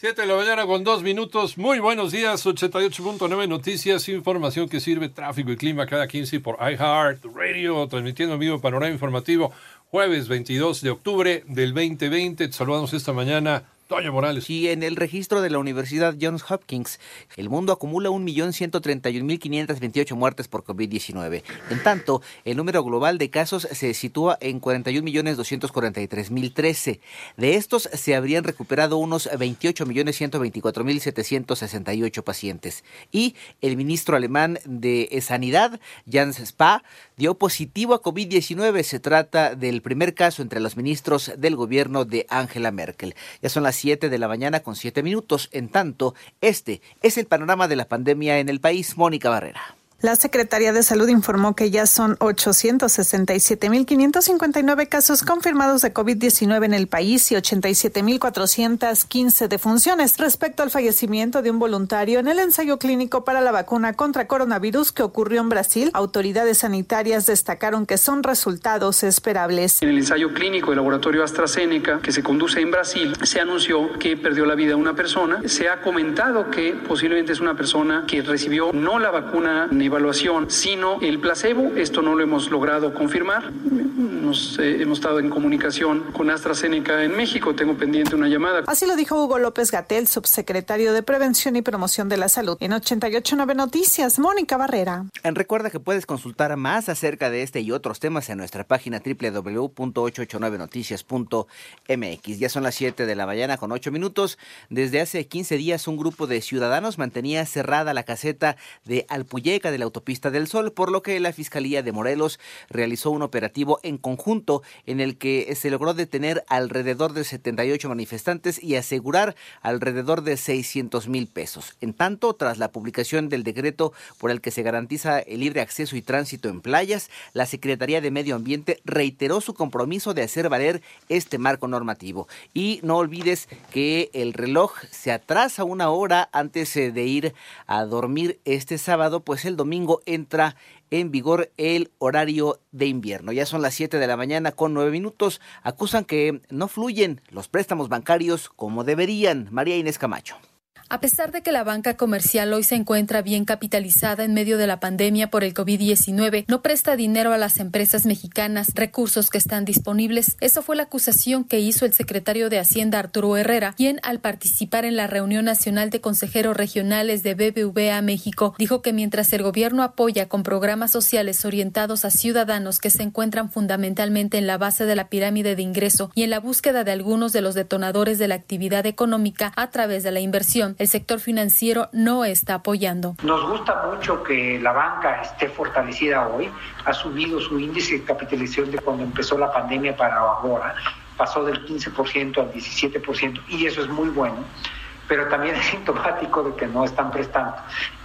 7 de la mañana con dos minutos. Muy buenos días. 88.9 Noticias, información que sirve tráfico y clima cada 15 por iHeart Radio, transmitiendo en vivo panorama informativo jueves 22 de octubre del 2020. Te saludamos esta mañana. Toño Morales. Y en el registro de la Universidad Johns Hopkins, el mundo acumula 1.131.528 muertes por COVID-19. En tanto, el número global de casos se sitúa en 41.243.013. De estos, se habrían recuperado unos 28.124.768 pacientes. Y el ministro alemán de Sanidad, Jens Spahn, dio positivo a COVID-19. Se trata del primer caso entre los ministros del gobierno de Angela Merkel. Ya son las 7 de la mañana con 7 minutos. En tanto, este es el panorama de la pandemia en el país. Mónica Barrera. La Secretaría de Salud informó que ya son 867.559 casos confirmados de COVID-19 en el país y 87.415 defunciones respecto al fallecimiento de un voluntario en el ensayo clínico para la vacuna contra coronavirus que ocurrió en Brasil. Autoridades sanitarias destacaron que son resultados esperables. En el ensayo clínico del laboratorio AstraZeneca que se conduce en Brasil, se anunció que perdió la vida una persona. Se ha comentado que posiblemente es una persona que recibió no la vacuna evaluación, sino el placebo. Esto no lo hemos logrado confirmar. Nos, eh, hemos estado en comunicación con AstraZeneca en México. Tengo pendiente una llamada. Así lo dijo Hugo López Gatel, subsecretario de Prevención y Promoción de la Salud. En 889 Noticias, Mónica Barrera. Recuerda que puedes consultar más acerca de este y otros temas en nuestra página www.889noticias.mx. Ya son las 7 de la mañana con 8 minutos. Desde hace 15 días un grupo de ciudadanos mantenía cerrada la caseta de Alpuyeca de la autopista del Sol, por lo que la Fiscalía de Morelos realizó un operativo en conjunto en el que se logró detener alrededor de 78 manifestantes y asegurar alrededor de 600 mil pesos. En tanto, tras la publicación del decreto por el que se garantiza el libre acceso y tránsito en playas, la Secretaría de Medio Ambiente reiteró su compromiso de hacer valer este marco normativo. Y no olvides que el reloj se atrasa una hora antes eh, de ir a dormir este sábado, pues el domingo entra en vigor el horario de invierno. Ya son las 7 de la mañana con 9 minutos. Acusan que no fluyen los préstamos bancarios como deberían. María Inés Camacho. A pesar de que la banca comercial hoy se encuentra bien capitalizada en medio de la pandemia por el COVID-19, no presta dinero a las empresas mexicanas, recursos que están disponibles. Eso fue la acusación que hizo el secretario de Hacienda Arturo Herrera, quien al participar en la reunión nacional de consejeros regionales de BBVA México, dijo que mientras el gobierno apoya con programas sociales orientados a ciudadanos que se encuentran fundamentalmente en la base de la pirámide de ingreso y en la búsqueda de algunos de los detonadores de la actividad económica a través de la inversión, el sector financiero no está apoyando. Nos gusta mucho que la banca esté fortalecida hoy, ha subido su índice de capitalización de cuando empezó la pandemia para ahora, pasó del 15% al 17% y eso es muy bueno pero también es sintomático de que no están prestando.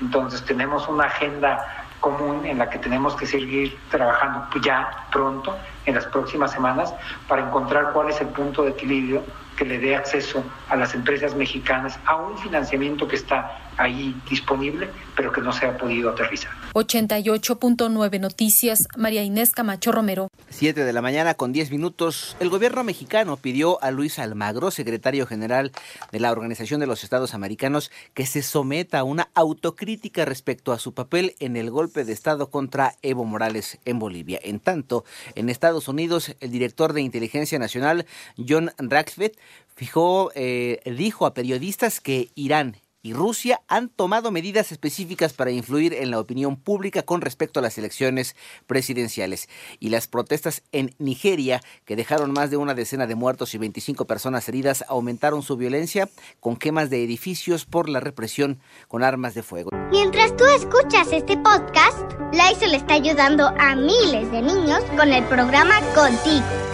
Entonces tenemos una agenda común en la que tenemos que seguir trabajando ya pronto, en las próximas semanas, para encontrar cuál es el punto de equilibrio que le dé acceso a las empresas mexicanas a un financiamiento que está ahí disponible, pero que no se ha podido aterrizar. 88.9 Noticias, María Inés Camacho Romero. 7 de la mañana con 10 minutos. El gobierno mexicano pidió a Luis Almagro, secretario general de la Organización de los Estados Americanos, que se someta a una autocrítica respecto a su papel en el golpe de Estado contra Evo Morales en Bolivia. En tanto, en Estados Unidos, el director de Inteligencia Nacional, John Raxford, fijó, eh, dijo a periodistas que Irán y Rusia han tomado medidas específicas para influir en la opinión pública con respecto a las elecciones presidenciales. Y las protestas en Nigeria, que dejaron más de una decena de muertos y 25 personas heridas, aumentaron su violencia con quemas de edificios por la represión con armas de fuego. Mientras tú escuchas este podcast, Lysol está ayudando a miles de niños con el programa Contigo